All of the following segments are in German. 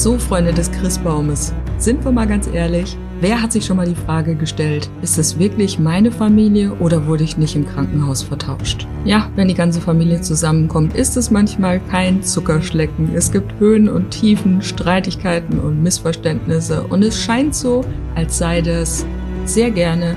So, Freunde des Christbaumes, sind wir mal ganz ehrlich, wer hat sich schon mal die Frage gestellt, ist es wirklich meine Familie oder wurde ich nicht im Krankenhaus vertauscht? Ja, wenn die ganze Familie zusammenkommt, ist es manchmal kein Zuckerschlecken. Es gibt Höhen und Tiefen, Streitigkeiten und Missverständnisse und es scheint so, als sei das sehr gerne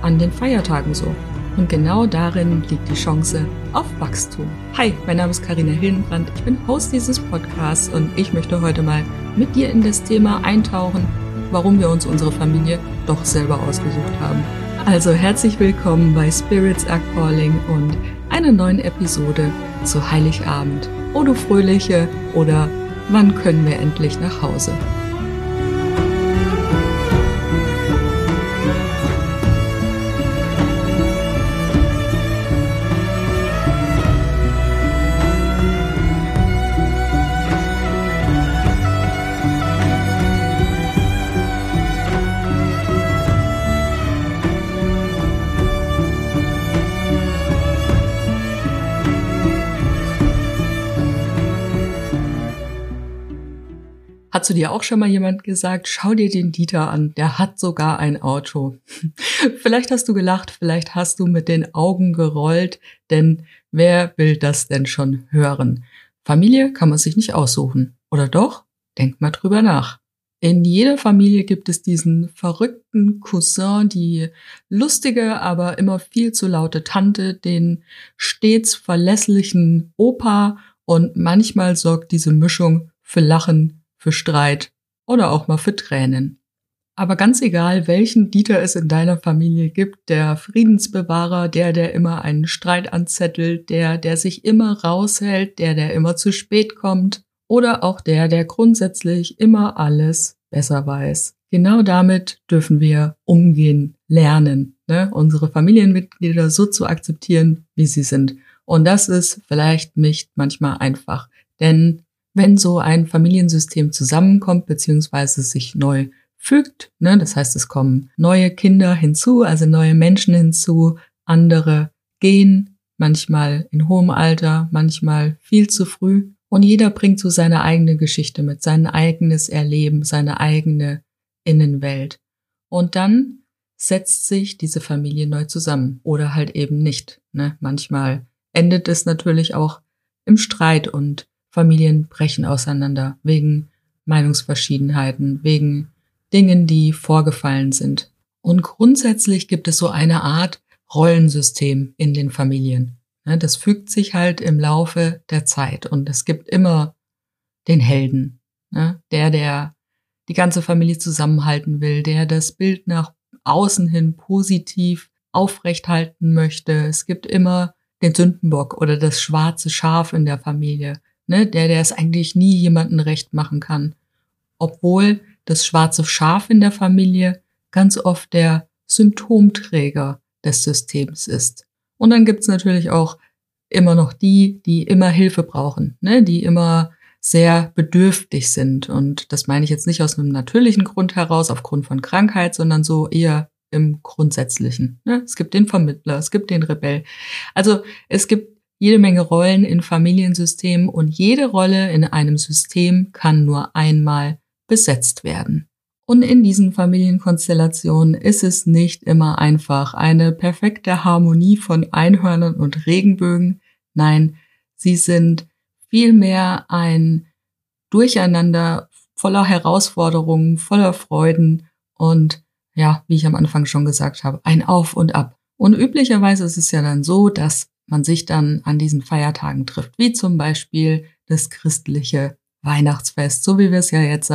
an den Feiertagen so. Und genau darin liegt die Chance auf Wachstum. Hi, mein Name ist Karina Hildenbrand. Ich bin Host dieses Podcasts und ich möchte heute mal mit dir in das Thema eintauchen, warum wir uns unsere Familie doch selber ausgesucht haben. Also herzlich willkommen bei Spirits Are Calling und einer neuen Episode zu Heiligabend. O du Fröhliche oder wann können wir endlich nach Hause? Zu dir auch schon mal jemand gesagt, schau dir den Dieter an, der hat sogar ein Auto. vielleicht hast du gelacht, vielleicht hast du mit den Augen gerollt, denn wer will das denn schon hören? Familie kann man sich nicht aussuchen. Oder doch? Denk mal drüber nach. In jeder Familie gibt es diesen verrückten Cousin, die lustige, aber immer viel zu laute Tante, den stets verlässlichen Opa und manchmal sorgt diese Mischung für Lachen für Streit oder auch mal für Tränen. Aber ganz egal, welchen Dieter es in deiner Familie gibt, der Friedensbewahrer, der, der immer einen Streit anzettelt, der, der sich immer raushält, der, der immer zu spät kommt, oder auch der, der grundsätzlich immer alles besser weiß. Genau damit dürfen wir umgehen, lernen, ne? unsere Familienmitglieder so zu akzeptieren, wie sie sind. Und das ist vielleicht nicht manchmal einfach, denn wenn so ein Familiensystem zusammenkommt beziehungsweise sich neu fügt. Ne? Das heißt, es kommen neue Kinder hinzu, also neue Menschen hinzu, andere gehen, manchmal in hohem Alter, manchmal viel zu früh. Und jeder bringt so seine eigene Geschichte mit, sein eigenes Erleben, seine eigene Innenwelt. Und dann setzt sich diese Familie neu zusammen oder halt eben nicht. Ne? Manchmal endet es natürlich auch im Streit und Familien brechen auseinander wegen Meinungsverschiedenheiten, wegen Dingen, die vorgefallen sind. Und grundsätzlich gibt es so eine Art Rollensystem in den Familien. Das fügt sich halt im Laufe der Zeit und es gibt immer den Helden, der, der die ganze Familie zusammenhalten will, der das Bild nach außen hin positiv aufrechthalten möchte. Es gibt immer den Sündenbock oder das schwarze Schaf in der Familie, ne, der, der es eigentlich nie jemanden recht machen kann. Obwohl das schwarze Schaf in der Familie ganz oft der Symptomträger des Systems ist. Und dann gibt's natürlich auch immer noch die, die immer Hilfe brauchen, ne, die immer sehr bedürftig sind. Und das meine ich jetzt nicht aus einem natürlichen Grund heraus, aufgrund von Krankheit, sondern so eher im Grundsätzlichen. Ne? Es gibt den Vermittler, es gibt den Rebell. Also es gibt jede Menge Rollen in Familiensystemen und jede Rolle in einem System kann nur einmal besetzt werden. Und in diesen Familienkonstellationen ist es nicht immer einfach eine perfekte Harmonie von Einhörnern und Regenbögen. Nein, sie sind vielmehr ein Durcheinander voller Herausforderungen, voller Freuden und ja, wie ich am Anfang schon gesagt habe, ein Auf und Ab. Und üblicherweise ist es ja dann so, dass man sich dann an diesen Feiertagen trifft, wie zum Beispiel das christliche Weihnachtsfest, so wie wir es ja jetzt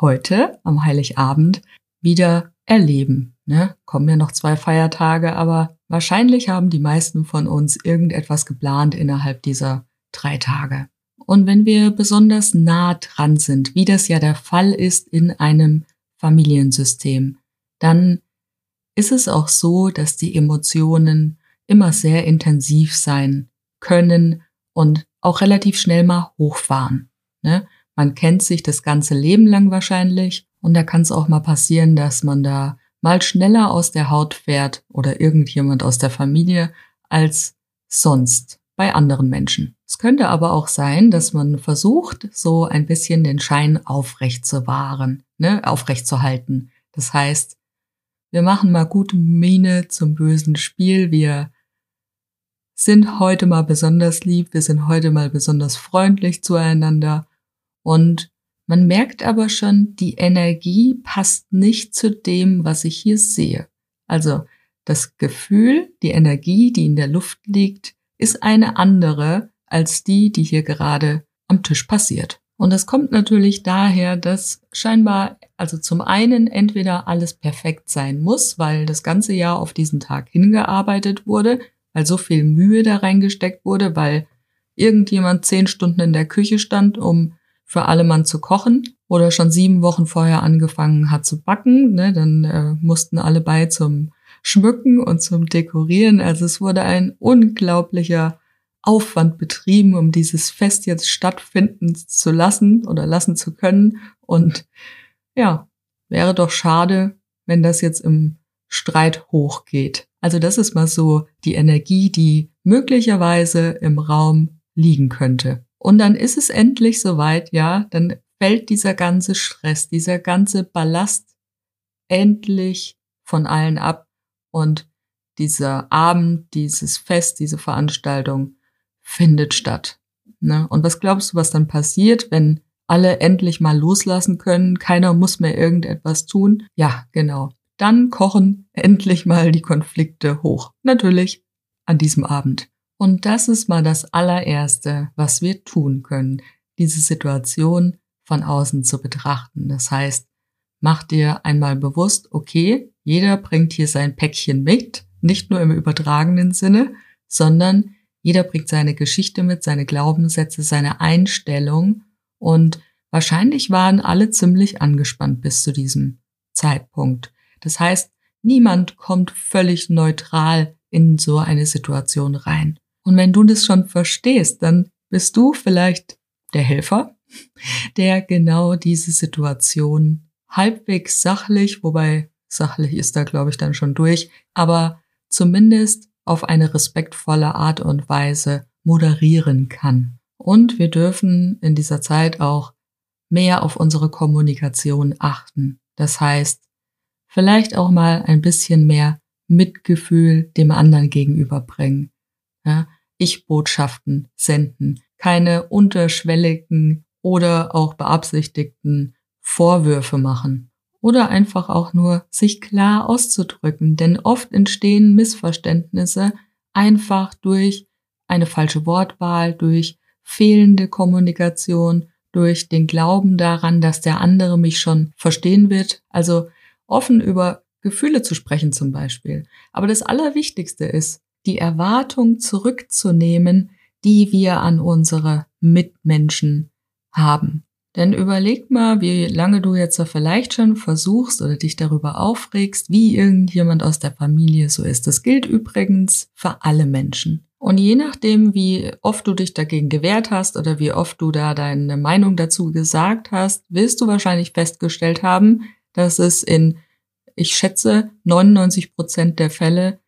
heute am Heiligabend wieder erleben. Ne? Kommen ja noch zwei Feiertage, aber wahrscheinlich haben die meisten von uns irgendetwas geplant innerhalb dieser drei Tage. Und wenn wir besonders nah dran sind, wie das ja der Fall ist in einem Familiensystem, dann ist es auch so, dass die Emotionen immer sehr intensiv sein können und auch relativ schnell mal hochfahren. Ne? Man kennt sich das ganze Leben lang wahrscheinlich und da kann es auch mal passieren, dass man da mal schneller aus der Haut fährt oder irgendjemand aus der Familie als sonst bei anderen Menschen. Es könnte aber auch sein, dass man versucht, so ein bisschen den Schein aufrecht zu wahren, ne, aufrecht zu halten. Das heißt, wir machen mal gute Miene zum bösen Spiel, wir sind heute mal besonders lieb, wir sind heute mal besonders freundlich zueinander und man merkt aber schon, die Energie passt nicht zu dem, was ich hier sehe. Also das Gefühl, die Energie, die in der Luft liegt, ist eine andere als die, die hier gerade am Tisch passiert. Und das kommt natürlich daher, dass scheinbar, also zum einen entweder alles perfekt sein muss, weil das ganze Jahr auf diesen Tag hingearbeitet wurde, weil so viel Mühe da reingesteckt wurde, weil irgendjemand zehn Stunden in der Küche stand, um für alle Mann zu kochen oder schon sieben Wochen vorher angefangen hat zu backen. Ne? Dann äh, mussten alle bei zum Schmücken und zum Dekorieren. Also es wurde ein unglaublicher Aufwand betrieben, um dieses Fest jetzt stattfinden zu lassen oder lassen zu können. Und ja, wäre doch schade, wenn das jetzt im Streit hochgeht. Also das ist mal so die Energie, die möglicherweise im Raum liegen könnte. Und dann ist es endlich soweit, ja, dann fällt dieser ganze Stress, dieser ganze Ballast endlich von allen ab und dieser Abend, dieses Fest, diese Veranstaltung findet statt. Ne? Und was glaubst du, was dann passiert, wenn alle endlich mal loslassen können, keiner muss mehr irgendetwas tun? Ja, genau dann kochen endlich mal die Konflikte hoch. Natürlich an diesem Abend. Und das ist mal das allererste, was wir tun können, diese Situation von außen zu betrachten. Das heißt, mach dir einmal bewusst, okay, jeder bringt hier sein Päckchen mit, nicht nur im übertragenen Sinne, sondern jeder bringt seine Geschichte mit, seine Glaubenssätze, seine Einstellung und wahrscheinlich waren alle ziemlich angespannt bis zu diesem Zeitpunkt. Das heißt, niemand kommt völlig neutral in so eine Situation rein. Und wenn du das schon verstehst, dann bist du vielleicht der Helfer, der genau diese Situation halbwegs sachlich, wobei sachlich ist da, glaube ich, dann schon durch, aber zumindest auf eine respektvolle Art und Weise moderieren kann. Und wir dürfen in dieser Zeit auch mehr auf unsere Kommunikation achten. Das heißt, vielleicht auch mal ein bisschen mehr Mitgefühl dem anderen gegenüberbringen. Ja, Ich-Botschaften senden, keine unterschwelligen oder auch beabsichtigten Vorwürfe machen oder einfach auch nur sich klar auszudrücken, denn oft entstehen Missverständnisse einfach durch eine falsche Wortwahl, durch fehlende Kommunikation, durch den Glauben daran, dass der andere mich schon verstehen wird. Also offen über Gefühle zu sprechen zum Beispiel. Aber das Allerwichtigste ist, die Erwartung zurückzunehmen, die wir an unsere Mitmenschen haben. Denn überleg mal, wie lange du jetzt vielleicht schon versuchst oder dich darüber aufregst, wie irgendjemand aus der Familie so ist. Das gilt übrigens für alle Menschen. Und je nachdem, wie oft du dich dagegen gewehrt hast oder wie oft du da deine Meinung dazu gesagt hast, wirst du wahrscheinlich festgestellt haben, dass es in, ich schätze, 99 Prozent der Fälle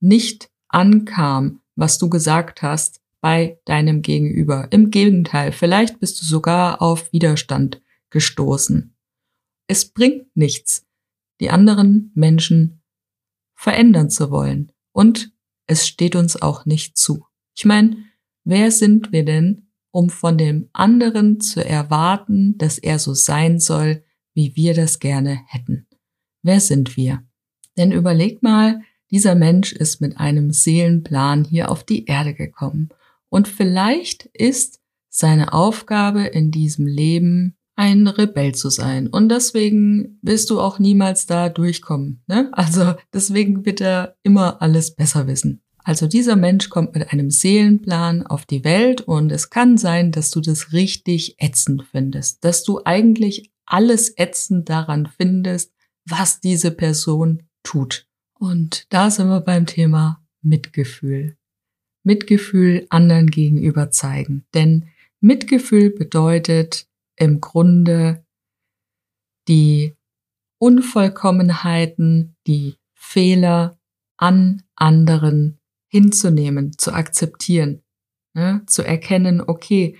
nicht ankam, was du gesagt hast bei deinem Gegenüber. Im Gegenteil, vielleicht bist du sogar auf Widerstand gestoßen. Es bringt nichts, die anderen Menschen verändern zu wollen. Und es steht uns auch nicht zu. Ich meine, wer sind wir denn, um von dem anderen zu erwarten, dass er so sein soll, wie wir das gerne hätten. Wer sind wir? Denn überleg mal, dieser Mensch ist mit einem Seelenplan hier auf die Erde gekommen. Und vielleicht ist seine Aufgabe in diesem Leben ein Rebell zu sein. Und deswegen wirst du auch niemals da durchkommen. Ne? Also deswegen wird er immer alles besser wissen. Also dieser Mensch kommt mit einem Seelenplan auf die Welt und es kann sein, dass du das richtig ätzend findest, dass du eigentlich alles ätzend daran findest, was diese Person tut. Und da sind wir beim Thema Mitgefühl. Mitgefühl anderen gegenüber zeigen. Denn Mitgefühl bedeutet im Grunde die Unvollkommenheiten, die Fehler an anderen hinzunehmen, zu akzeptieren. Ne? Zu erkennen, okay,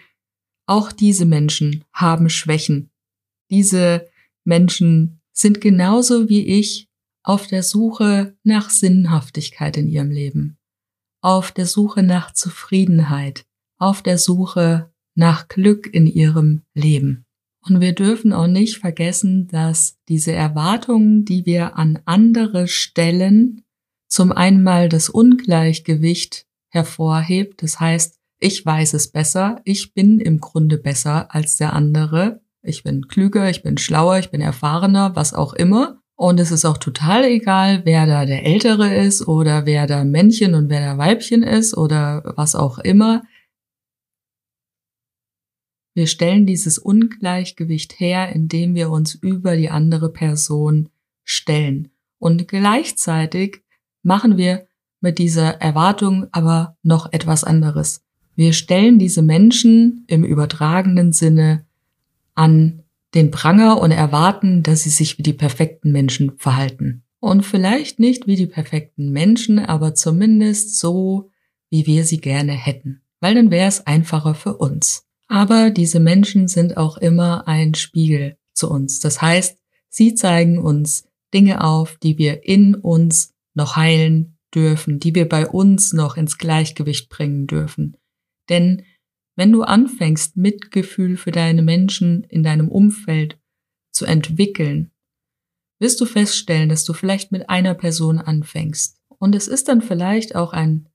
auch diese Menschen haben Schwächen. Diese Menschen sind genauso wie ich auf der Suche nach Sinnhaftigkeit in ihrem Leben, auf der Suche nach Zufriedenheit, auf der Suche nach Glück in ihrem Leben. Und wir dürfen auch nicht vergessen, dass diese Erwartungen, die wir an andere stellen, zum einen mal das Ungleichgewicht hervorhebt. Das heißt, ich weiß es besser, ich bin im Grunde besser als der andere. Ich bin klüger, ich bin schlauer, ich bin erfahrener, was auch immer. Und es ist auch total egal, wer da der Ältere ist oder wer da Männchen und wer da Weibchen ist oder was auch immer. Wir stellen dieses Ungleichgewicht her, indem wir uns über die andere Person stellen. Und gleichzeitig machen wir mit dieser Erwartung aber noch etwas anderes. Wir stellen diese Menschen im übertragenen Sinne an den Pranger und erwarten, dass sie sich wie die perfekten Menschen verhalten. Und vielleicht nicht wie die perfekten Menschen, aber zumindest so, wie wir sie gerne hätten. Weil dann wäre es einfacher für uns. Aber diese Menschen sind auch immer ein Spiegel zu uns. Das heißt, sie zeigen uns Dinge auf, die wir in uns noch heilen dürfen, die wir bei uns noch ins Gleichgewicht bringen dürfen. Denn wenn du anfängst, Mitgefühl für deine Menschen in deinem Umfeld zu entwickeln, wirst du feststellen, dass du vielleicht mit einer Person anfängst. Und es ist dann vielleicht auch ein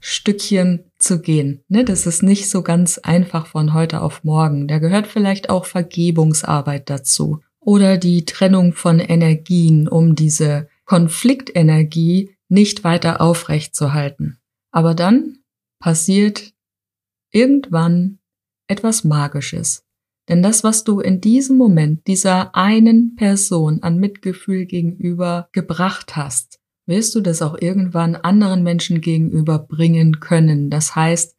Stückchen zu gehen. Ne? Das ist nicht so ganz einfach von heute auf morgen. Da gehört vielleicht auch Vergebungsarbeit dazu oder die Trennung von Energien, um diese Konfliktenergie nicht weiter aufrecht zu halten. Aber dann passiert irgendwann etwas Magisches. Denn das, was du in diesem Moment dieser einen Person an Mitgefühl gegenüber gebracht hast, wirst du das auch irgendwann anderen Menschen gegenüber bringen können. Das heißt,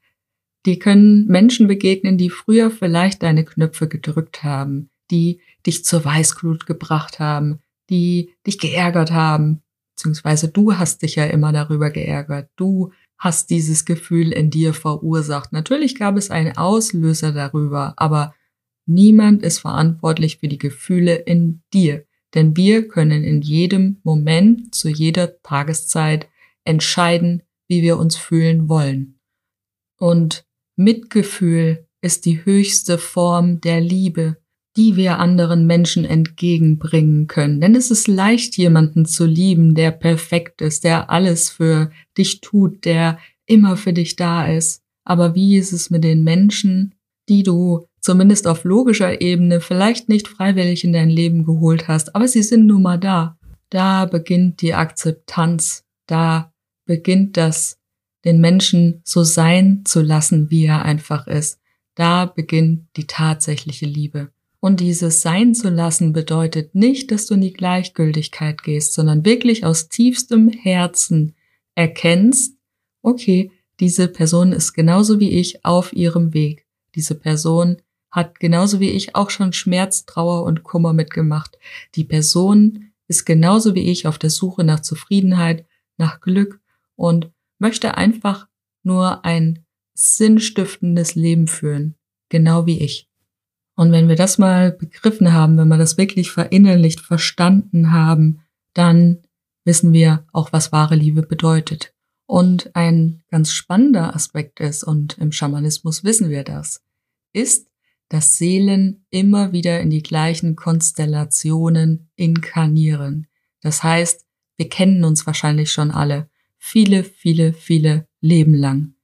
die können Menschen begegnen, die früher vielleicht deine Knöpfe gedrückt haben, die dich zur Weißglut gebracht haben, die dich geärgert haben, beziehungsweise du hast dich ja immer darüber geärgert, du hast dieses Gefühl in dir verursacht. Natürlich gab es einen Auslöser darüber, aber niemand ist verantwortlich für die Gefühle in dir. Denn wir können in jedem Moment, zu jeder Tageszeit entscheiden, wie wir uns fühlen wollen. Und Mitgefühl ist die höchste Form der Liebe, die wir anderen Menschen entgegenbringen können. Denn es ist leicht, jemanden zu lieben, der perfekt ist, der alles für dich tut, der immer für dich da ist. Aber wie ist es mit den Menschen, die du zumindest auf logischer Ebene vielleicht nicht freiwillig in dein Leben geholt hast, aber sie sind nun mal da. Da beginnt die Akzeptanz, da beginnt das, den Menschen so sein zu lassen, wie er einfach ist. Da beginnt die tatsächliche Liebe. Und dieses Sein zu lassen bedeutet nicht, dass du in die Gleichgültigkeit gehst, sondern wirklich aus tiefstem Herzen erkennst, okay, diese Person ist genauso wie ich auf ihrem Weg. Diese Person hat genauso wie ich auch schon Schmerz, Trauer und Kummer mitgemacht. Die Person ist genauso wie ich auf der Suche nach Zufriedenheit, nach Glück und möchte einfach nur ein sinnstiftendes Leben führen, genau wie ich. Und wenn wir das mal begriffen haben, wenn wir das wirklich verinnerlicht verstanden haben, dann wissen wir auch, was wahre Liebe bedeutet. Und ein ganz spannender Aspekt ist, und im Schamanismus wissen wir das, ist, dass Seelen immer wieder in die gleichen Konstellationen inkarnieren. Das heißt, wir kennen uns wahrscheinlich schon alle, viele, viele, viele Leben lang.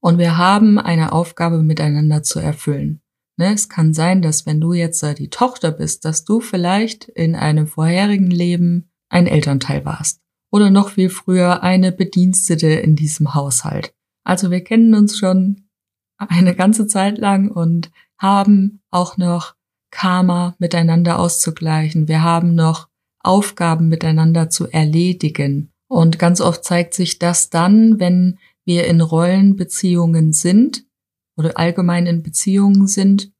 Und wir haben eine Aufgabe miteinander zu erfüllen. Ne, es kann sein, dass wenn du jetzt die Tochter bist, dass du vielleicht in einem vorherigen Leben ein Elternteil warst. Oder noch viel früher eine Bedienstete in diesem Haushalt. Also wir kennen uns schon eine ganze Zeit lang und haben auch noch Karma miteinander auszugleichen. Wir haben noch Aufgaben miteinander zu erledigen. Und ganz oft zeigt sich das dann, wenn wir in Rollenbeziehungen sind oder allgemein in Beziehungen sind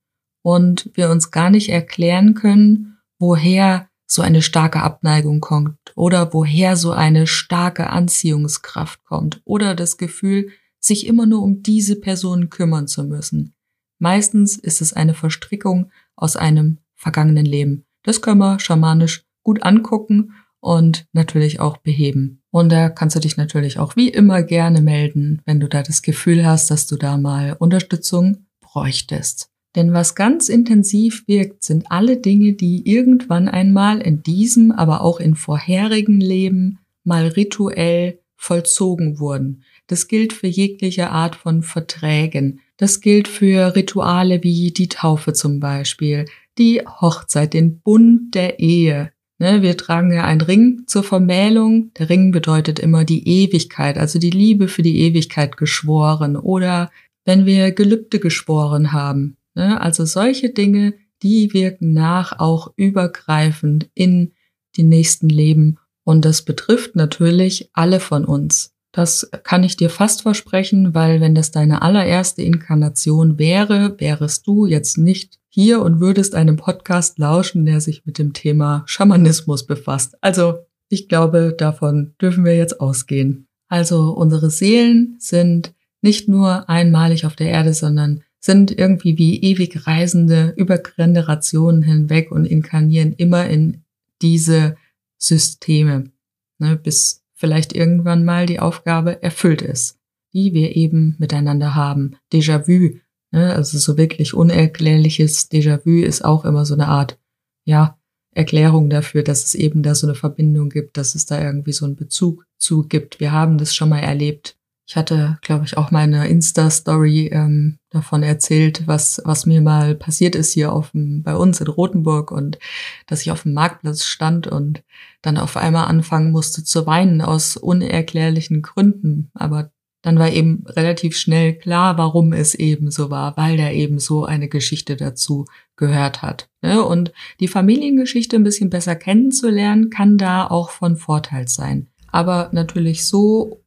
und wir uns gar nicht erklären können, woher so eine starke Abneigung kommt oder woher so eine starke Anziehungskraft kommt oder das Gefühl, sich immer nur um diese Person kümmern zu müssen. Meistens ist es eine Verstrickung aus einem vergangenen Leben. Das können wir schamanisch gut angucken und natürlich auch beheben. Und da kannst du dich natürlich auch wie immer gerne melden, wenn du da das Gefühl hast, dass du da mal Unterstützung bräuchtest. Denn was ganz intensiv wirkt, sind alle Dinge, die irgendwann einmal in diesem, aber auch in vorherigen Leben mal rituell vollzogen wurden. Das gilt für jegliche Art von Verträgen. Das gilt für Rituale wie die Taufe zum Beispiel, die Hochzeit, den Bund der Ehe. Ne, wir tragen ja einen Ring zur Vermählung. Der Ring bedeutet immer die Ewigkeit, also die Liebe für die Ewigkeit geschworen. Oder wenn wir Gelübde geschworen haben. Ne, also solche Dinge, die wirken nach auch übergreifend in die nächsten Leben. Und das betrifft natürlich alle von uns. Das kann ich dir fast versprechen, weil wenn das deine allererste Inkarnation wäre, wärest du jetzt nicht hier und würdest einem Podcast lauschen, der sich mit dem Thema Schamanismus befasst. Also ich glaube, davon dürfen wir jetzt ausgehen. Also unsere Seelen sind nicht nur einmalig auf der Erde, sondern sind irgendwie wie ewig Reisende über Generationen hinweg und inkarnieren immer in diese Systeme, ne, bis vielleicht irgendwann mal die Aufgabe erfüllt ist, die wir eben miteinander haben. Déjà-vu Ne? Also so wirklich unerklärliches Déjà-vu ist auch immer so eine Art, ja, Erklärung dafür, dass es eben da so eine Verbindung gibt, dass es da irgendwie so einen Bezug zu gibt. Wir haben das schon mal erlebt. Ich hatte, glaube ich, auch meine Insta-Story ähm, davon erzählt, was, was mir mal passiert ist hier auf dem, bei uns in Rothenburg und dass ich auf dem Marktplatz stand und dann auf einmal anfangen musste zu weinen aus unerklärlichen Gründen. Aber dann war eben relativ schnell klar, warum es eben so war, weil da eben so eine Geschichte dazu gehört hat. Ne? Und die Familiengeschichte ein bisschen besser kennenzulernen, kann da auch von Vorteil sein. Aber natürlich so,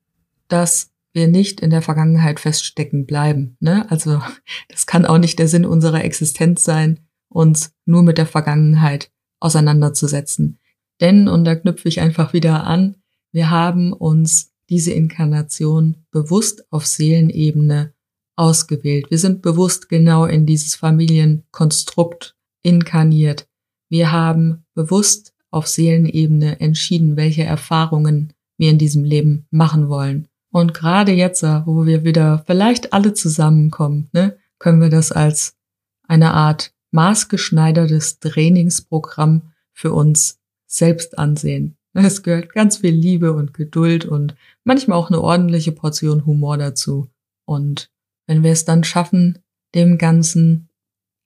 dass wir nicht in der Vergangenheit feststecken bleiben. Ne? Also das kann auch nicht der Sinn unserer Existenz sein, uns nur mit der Vergangenheit auseinanderzusetzen. Denn, und da knüpfe ich einfach wieder an, wir haben uns diese Inkarnation bewusst auf Seelenebene ausgewählt. Wir sind bewusst genau in dieses Familienkonstrukt inkarniert. Wir haben bewusst auf Seelenebene entschieden, welche Erfahrungen wir in diesem Leben machen wollen. Und gerade jetzt, wo wir wieder vielleicht alle zusammenkommen, ne, können wir das als eine Art maßgeschneidertes Trainingsprogramm für uns selbst ansehen. Es gehört ganz viel Liebe und Geduld und manchmal auch eine ordentliche Portion Humor dazu. Und wenn wir es dann schaffen, dem Ganzen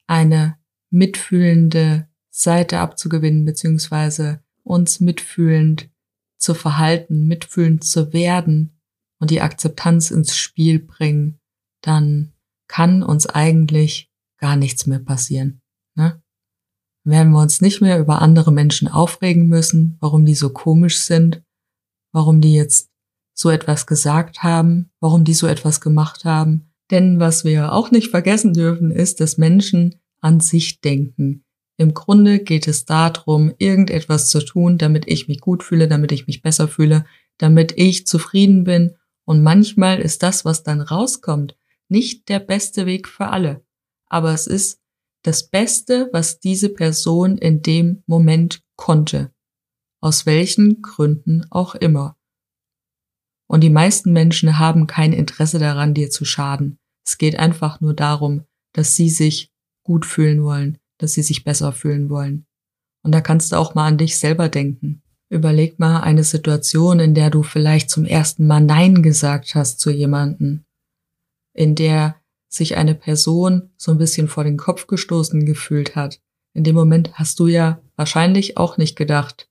eine mitfühlende Seite abzugewinnen, beziehungsweise uns mitfühlend zu verhalten, mitfühlend zu werden und die Akzeptanz ins Spiel bringen, dann kann uns eigentlich gar nichts mehr passieren. Ne? werden wir uns nicht mehr über andere Menschen aufregen müssen, warum die so komisch sind, warum die jetzt so etwas gesagt haben, warum die so etwas gemacht haben. Denn was wir auch nicht vergessen dürfen, ist, dass Menschen an sich denken. Im Grunde geht es darum, irgendetwas zu tun, damit ich mich gut fühle, damit ich mich besser fühle, damit ich zufrieden bin. Und manchmal ist das, was dann rauskommt, nicht der beste Weg für alle. Aber es ist das Beste, was diese Person in dem Moment konnte. Aus welchen Gründen auch immer. Und die meisten Menschen haben kein Interesse daran, dir zu schaden. Es geht einfach nur darum, dass sie sich gut fühlen wollen, dass sie sich besser fühlen wollen. Und da kannst du auch mal an dich selber denken. Überleg mal eine Situation, in der du vielleicht zum ersten Mal Nein gesagt hast zu jemanden, in der sich eine Person so ein bisschen vor den Kopf gestoßen gefühlt hat. In dem Moment hast du ja wahrscheinlich auch nicht gedacht,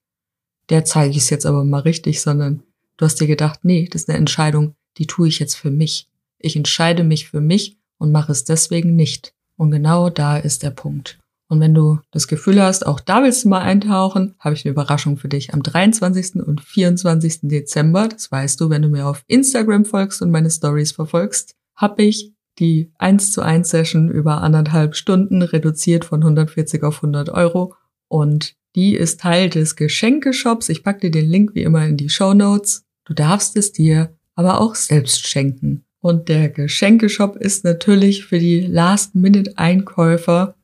der zeige ich es jetzt aber mal richtig, sondern du hast dir gedacht, nee, das ist eine Entscheidung, die tue ich jetzt für mich. Ich entscheide mich für mich und mache es deswegen nicht. Und genau da ist der Punkt. Und wenn du das Gefühl hast, auch da willst du mal eintauchen, habe ich eine Überraschung für dich. Am 23. und 24. Dezember, das weißt du, wenn du mir auf Instagram folgst und meine Stories verfolgst, habe ich die 1 zu 1 Session über anderthalb Stunden reduziert von 140 auf 100 Euro und die ist Teil des Geschenkeshops. Ich packe dir den Link wie immer in die Show Notes. Du darfst es dir aber auch selbst schenken. Und der Geschenkeshop ist natürlich für die Last-Minute-Einkäufer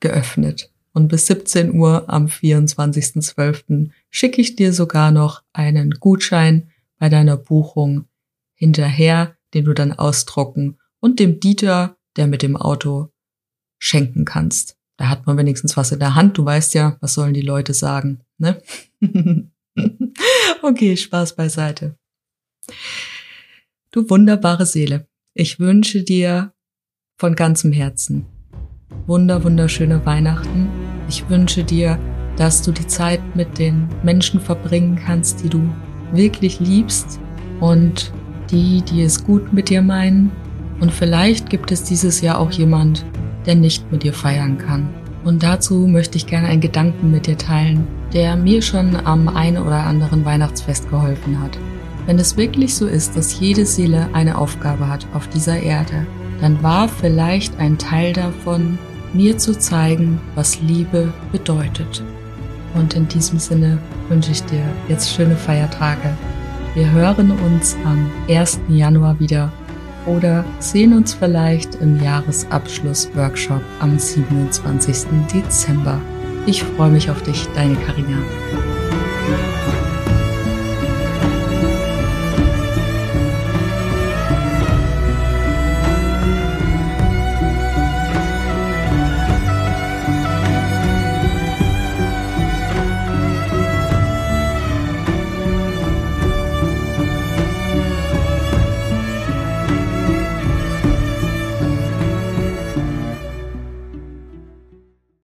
geöffnet. Und bis 17 Uhr am 24.12. schicke ich dir sogar noch einen Gutschein bei deiner Buchung hinterher, den du dann ausdrucken und dem Dieter, der mit dem Auto schenken kannst. Da hat man wenigstens was in der Hand. Du weißt ja, was sollen die Leute sagen, ne? okay, Spaß beiseite. Du wunderbare Seele, ich wünsche dir von ganzem Herzen wunder, wunderschöne Weihnachten. Ich wünsche dir, dass du die Zeit mit den Menschen verbringen kannst, die du wirklich liebst und die, die es gut mit dir meinen. Und vielleicht gibt es dieses Jahr auch jemand, der nicht mit dir feiern kann. Und dazu möchte ich gerne einen Gedanken mit dir teilen, der mir schon am einen oder anderen Weihnachtsfest geholfen hat. Wenn es wirklich so ist, dass jede Seele eine Aufgabe hat auf dieser Erde, dann war vielleicht ein Teil davon, mir zu zeigen, was Liebe bedeutet. Und in diesem Sinne wünsche ich dir jetzt schöne Feiertage. Wir hören uns am 1. Januar wieder oder sehen uns vielleicht im Jahresabschluss-Workshop am 27. Dezember. Ich freue mich auf dich, deine Karina.